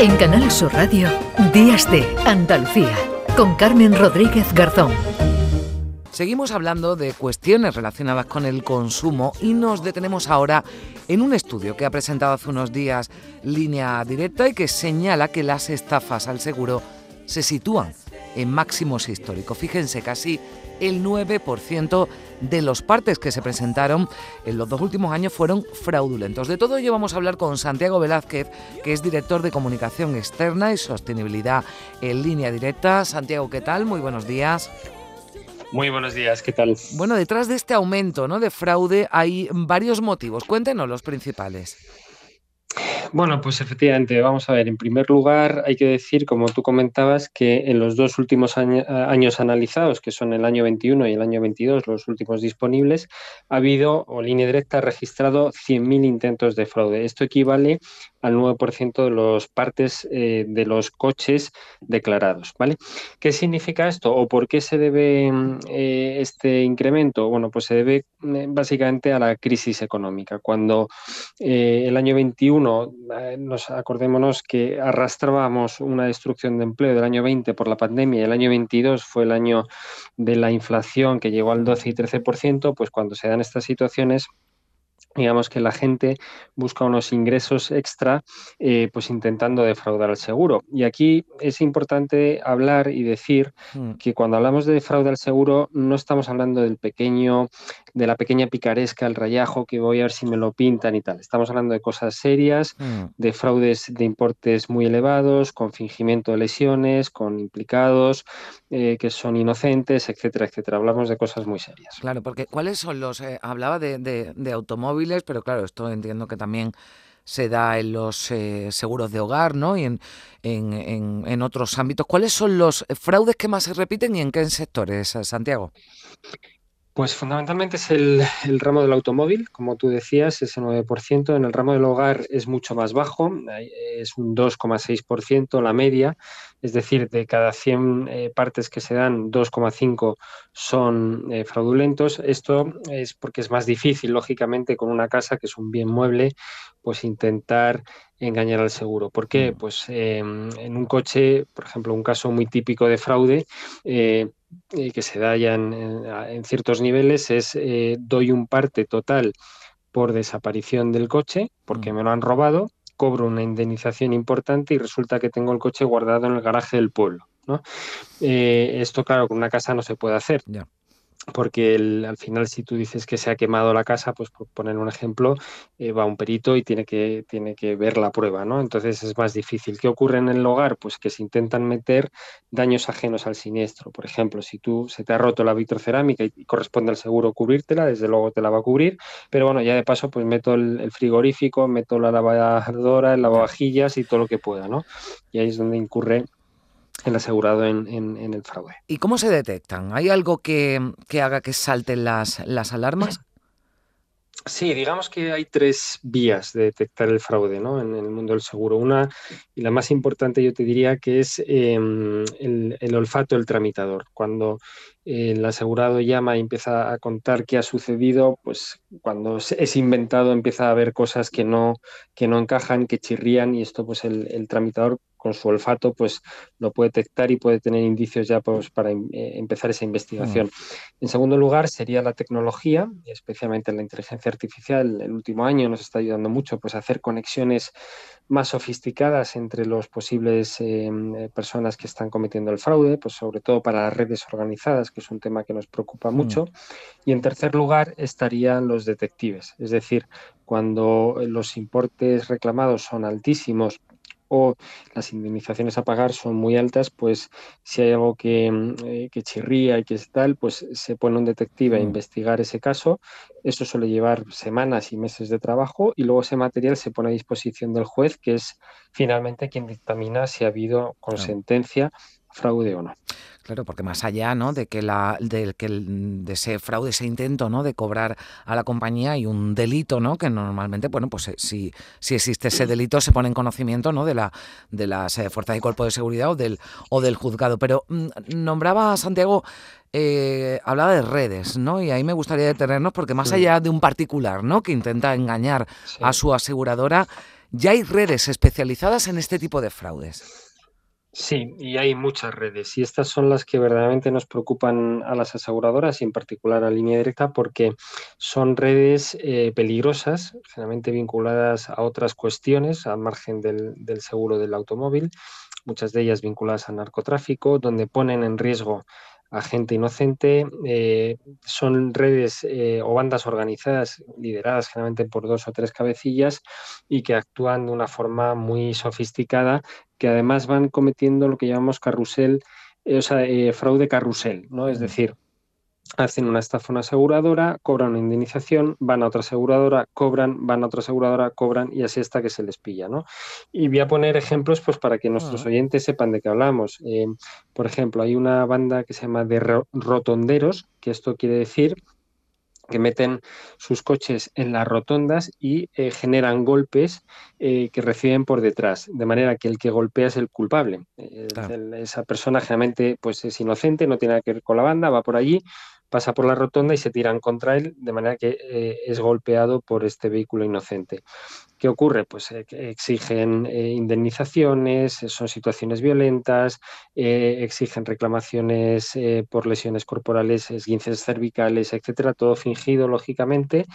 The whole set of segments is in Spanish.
En Canal Sur Radio, Días de Andalucía, con Carmen Rodríguez Garzón. Seguimos hablando de cuestiones relacionadas con el consumo y nos detenemos ahora en un estudio que ha presentado hace unos días Línea Directa y que señala que las estafas al seguro se sitúan en máximos históricos. Fíjense, casi el 9% de los partes que se presentaron en los dos últimos años fueron fraudulentos. De todo ello vamos a hablar con Santiago Velázquez, que es director de comunicación externa y sostenibilidad en línea directa. Santiago, ¿qué tal? Muy buenos días. Muy buenos días, ¿qué tal? Bueno, detrás de este aumento ¿no? de fraude hay varios motivos. Cuéntenos los principales. Bueno, pues efectivamente, vamos a ver, en primer lugar hay que decir, como tú comentabas, que en los dos últimos años analizados, que son el año 21 y el año 22, los últimos disponibles, ha habido, o línea directa, ha registrado 100.000 intentos de fraude. Esto equivale al 9% de los partes eh, de los coches declarados. ¿vale? ¿Qué significa esto o por qué se debe eh, este incremento? Bueno, pues se debe eh, básicamente a la crisis económica. Cuando el año 21, nos acordémonos que arrastrábamos una destrucción de empleo del año 20 por la pandemia el año 22 fue el año de la inflación que llegó al 12 y 13%, pues cuando se dan estas situaciones digamos que la gente busca unos ingresos extra, eh, pues intentando defraudar al seguro. Y aquí es importante hablar y decir mm. que cuando hablamos de fraude al seguro, no estamos hablando del pequeño, de la pequeña picaresca, el rayajo que voy a ver si me lo pintan y tal. Estamos hablando de cosas serias, mm. de fraudes de importes muy elevados, con fingimiento de lesiones, con implicados eh, que son inocentes, etcétera, etcétera. Hablamos de cosas muy serias. Claro, porque ¿cuáles son los? Eh, hablaba de, de automóviles pero claro, esto entiendo que también se da en los eh, seguros de hogar ¿no? y en, en, en, otros ámbitos. ¿Cuáles son los fraudes que más se repiten y en qué sectores, Santiago? Pues fundamentalmente es el, ramo del automóvil, como tú decías, ese 9%. En el ramo del hogar es mucho más bajo, es un 2,6% la media, es decir, de cada 100 eh, partes que se dan, 2,5 son eh, fraudulentos. Esto es porque es más difícil, lógicamente, con una casa que es un bien mueble, pues intentar engañar al seguro. ¿Por qué? Mm. Pues em, en un coche, por ejemplo, un caso muy típico de fraude, eh, que se da ya en, ciertos niveles es eh, doy un parte total por desaparición del coche porque mm. me lo han robado, cobro una indemnización importante y resulta que tengo el coche guardado en el garaje del pueblo. ¿no? Eh, esto, claro, con una casa no se puede hacer porque al final si tú dices que se ha quemado la casa, pues por poner un ejemplo, eh, va un perito y tiene que, tiene que ver la prueba, ¿no? Entonces es más difícil. ¿Qué ocurre en el hogar? Pues que se intentan meter daños ajenos al siniestro. Por ejemplo, si tú se te ha roto la vitrocerámica y corresponde al seguro cubrírtela, desde luego te la va a cubrir, pero bueno, ya de paso pues meto el, frigorífico, meto la lavadora, el lavavajillas y todo lo que pueda, ¿no? Y ahí es donde incurre el asegurado en, en, el fraude. ¿Y cómo se detectan? ¿Hay algo que, que haga que salten las, las alarmas? Sí, digamos que hay tres vías de detectar el fraude ¿no? en, el mundo del seguro. Una, y la más importante yo te diría, que es em, el, el, olfato del tramitador. Cuando el asegurado llama y empieza a contar qué ha sucedido, pues cuando es inventado empieza a ver cosas que no, que no encajan, que chirrían y esto pues el, el tramitador con su olfato pues lo puede detectar y puede tener indicios ya pues, para em, eh, empezar esa investigación. Mm. En segundo lugar sería la tecnología, especialmente la inteligencia artificial. El último año nos está ayudando mucho pues, a hacer conexiones más sofisticadas entre los posibles em, eh, personas que están cometiendo el fraude, pues sobre todo para las redes organizadas, que es un tema que nos preocupa mm. mucho. Y en tercer lugar estarían los detectives, es decir, cuando los importes reclamados son altísimos o las indemnizaciones a pagar son muy altas, pues si hay algo que, mm, eh, que chirría y que es tal, pues se pone un detective a investigar ese caso. Eso suele llevar semanas y meses de trabajo y luego ese material se pone a disposición del juez, que es finalmente quien dictamina si ha habido con sentencia fraude o no. Claro, porque más allá ¿no? de que la, de, que de ese fraude, ese intento ¿no? de cobrar a la compañía hay un delito, ¿no? que normalmente, bueno, pues eh, si, si existe ese delito se pone en conocimiento ¿no? de, la, de las eh, fuerzas y cuerpos de seguridad o del, o del juzgado. Pero mm, nombraba a Santiago eh, hablaba de redes, ¿no? Y ahí me gustaría detenernos porque más allá de un particular, ¿no? Que intenta engañar a su aseguradora, ya hay redes especializadas en este tipo de fraudes. Sí, y hay muchas redes y estas son las que verdaderamente nos preocupan a las aseguradoras y en particular a línea directa porque son redes eh, peligrosas, generalmente vinculadas a otras cuestiones al margen del, seguro del automóvil, muchas de ellas vinculadas al narcotráfico, donde ponen en riesgo a gente inocente. Eh, son redes eh, o bandas organizadas, lideradas generalmente por dos o tres cabecillas y que actúan de una forma muy sofisticada, que además van cometiendo lo que llamamos carrusel, eh, o sea, fraude carrusel, ¿no? Es decir, hacen una estafa a una aseguradora, cobran una indemnización, van a otra aseguradora, cobran, van a otra aseguradora, cobran y así hasta que se les pilla, ¿no? Y voy a poner ejemplos pues para que nuestros oyentes sepan de qué hablamos. Eh, por ejemplo, hay una banda que se llama de rotonderos, que esto quiere decir que meten sus coches en las rotondas y eh, generan golpes eh, que reciben por detrás, de manera que el que golpea es el culpable. esa persona generalmente pues, es inocente, no tiene nada que ver con la banda, va por allí, pasa por la rotonda y se tiran contra él, de manera que eh, es golpeado por este vehículo inocente. ¿Qué ocurre? Pues eh, exigen eh, indemnizaciones, son situaciones violentas, exigen reclamaciones por lesiones corporales, esguinces cervicales, etcétera, todo fingido, lógicamente,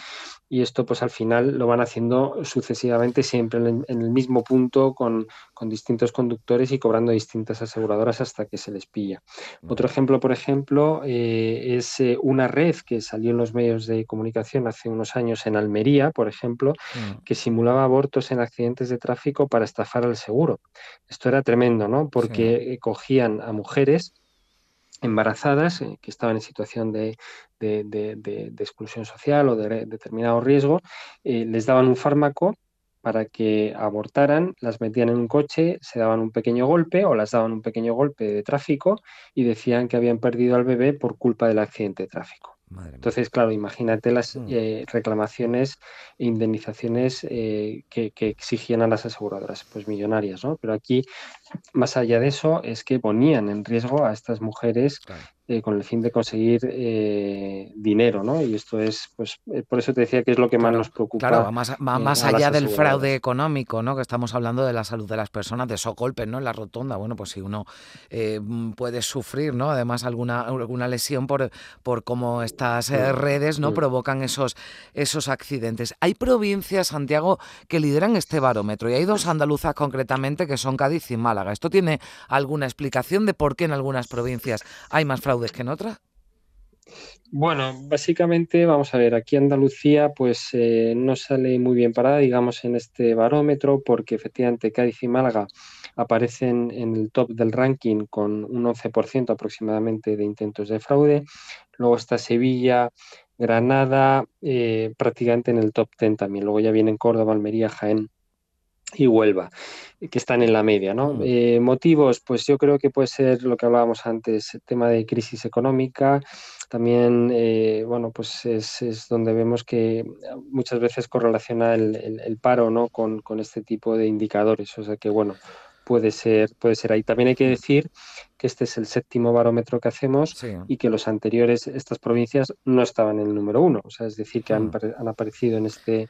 y esto pues al final lo van haciendo sucesivamente siempre en el, mismo punto con, con, distintos conductores y cobrando distintas aseguradoras hasta que se les pilla. Otro ejemplo, por ejemplo, es una red que salió en los medios de comunicación hace unos años en Almería, por ejemplo, mm. que simulaba abortos en accidentes de tráfico para estafar al seguro. Esto era tremendo, ¿no? Porque cogían a mujeres embarazadas eh, que estaban en situación de, exclusión social o de determinado riesgo, eh, les daban un fármaco para que abortaran, las metían en un coche, se daban un pequeño golpe o las daban un pequeño golpe de tráfico y decían que habían perdido al bebé por culpa del accidente de tráfico. Entonces, claro, imagínate las mm. eh, reclamaciones e indemnizaciones eh, que, exigían a las aseguradoras, pues millonarias, ¿no? Pero aquí, más allá de eso, es que ponían en riesgo a estas mujeres eh, con el fin de conseguir eh, dinero, ¿no? Y esto es, pues, eh, por eso te decía que es lo que más nos preocupa. Claro, más, más allá del fraude económico, ¿no? Que estamos hablando de la salud de las personas, de esos golpes, ¿no? En la rotonda, bueno, pues si uno puede sufrir, ¿no? Además alguna, alguna lesión por, por cómo estas redes, ¿no? Provocan esos, esos accidentes. Hay provincias, Santiago, que lideran este barómetro y hay dos andaluzas concretamente que son Cádiz y Málaga. ¿Esto tiene alguna explicación de por qué en algunas provincias hay más fraude? Que en otra? Bueno, básicamente, vamos a ver, aquí Andalucía pues eh, no sale muy bien parada, digamos, en este barómetro, porque efectivamente Cádiz y Málaga aparecen en el top del ranking con un 11% aproximadamente de intentos de fraude. Luego está Sevilla, Granada, eh, prácticamente en el top 10 también. Luego ya vienen Córdoba, Almería, Jaén y Huelva, que están en la media. ¿no? Eh, motivos, pues yo creo que puede ser lo que hablábamos antes, el tema de crisis económica. También, eh, bueno, pues es, donde vemos que muchas veces correlaciona el, el, paro ¿no? Con, con, este tipo de indicadores. O sea que, bueno, puede ser, puede ser ahí. También hay que decir que este es el séptimo barómetro que hacemos y que los anteriores, estas provincias, no estaban en el número uno. O sea, es decir, que han, mm. aparecido en este,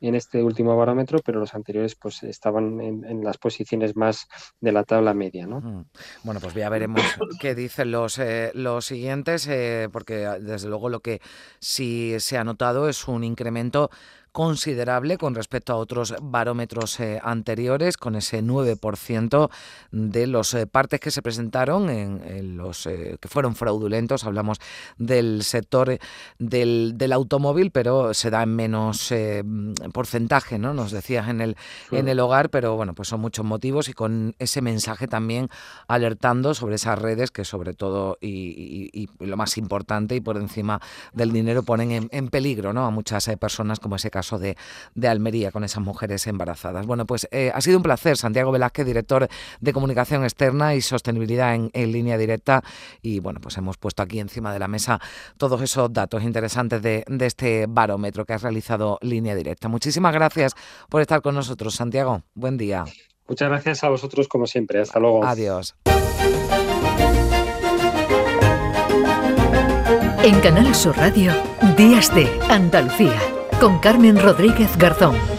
en este último barómetro, pero los anteriores pues estaban en, las posiciones más de la tabla media. ¿no? Mm. Bueno, pues ya veremos qué dicen los, eh, los siguientes, eh, porque desde luego lo que sí se ha notado es un incremento considerable con respecto a otros barómetros eh, anteriores, con ese 9% de los eh, partes que se presentaron en, los eh, que fueron fraudulentos. Hablamos del sector del, del, automóvil, pero se da en menos porcentaje, ¿no? Nos decías en el, en el hogar, pero bueno, pues son muchos motivos y con ese mensaje también alertando sobre esas redes que sobre todo y, lo más importante y por encima del dinero ponen en, en peligro ¿no? a muchas personas como ese caso de, de Almería con esas mujeres embarazadas. Bueno, pues eh, ha sido un placer, Santiago Velázquez, director de comunicación externa y sostenibilidad en, línea directa. Y bueno, pues hemos puesto aquí encima de la mesa todos esos datos interesantes de, de este barómetro que has realizado línea directa. Muchísimas gracias por estar con nosotros, Santiago. Buen día. Muchas gracias a vosotros como siempre. Hasta luego. Adiós. En Canal Sur Radio, Días de Andalucía con Carmen Rodríguez Garzón.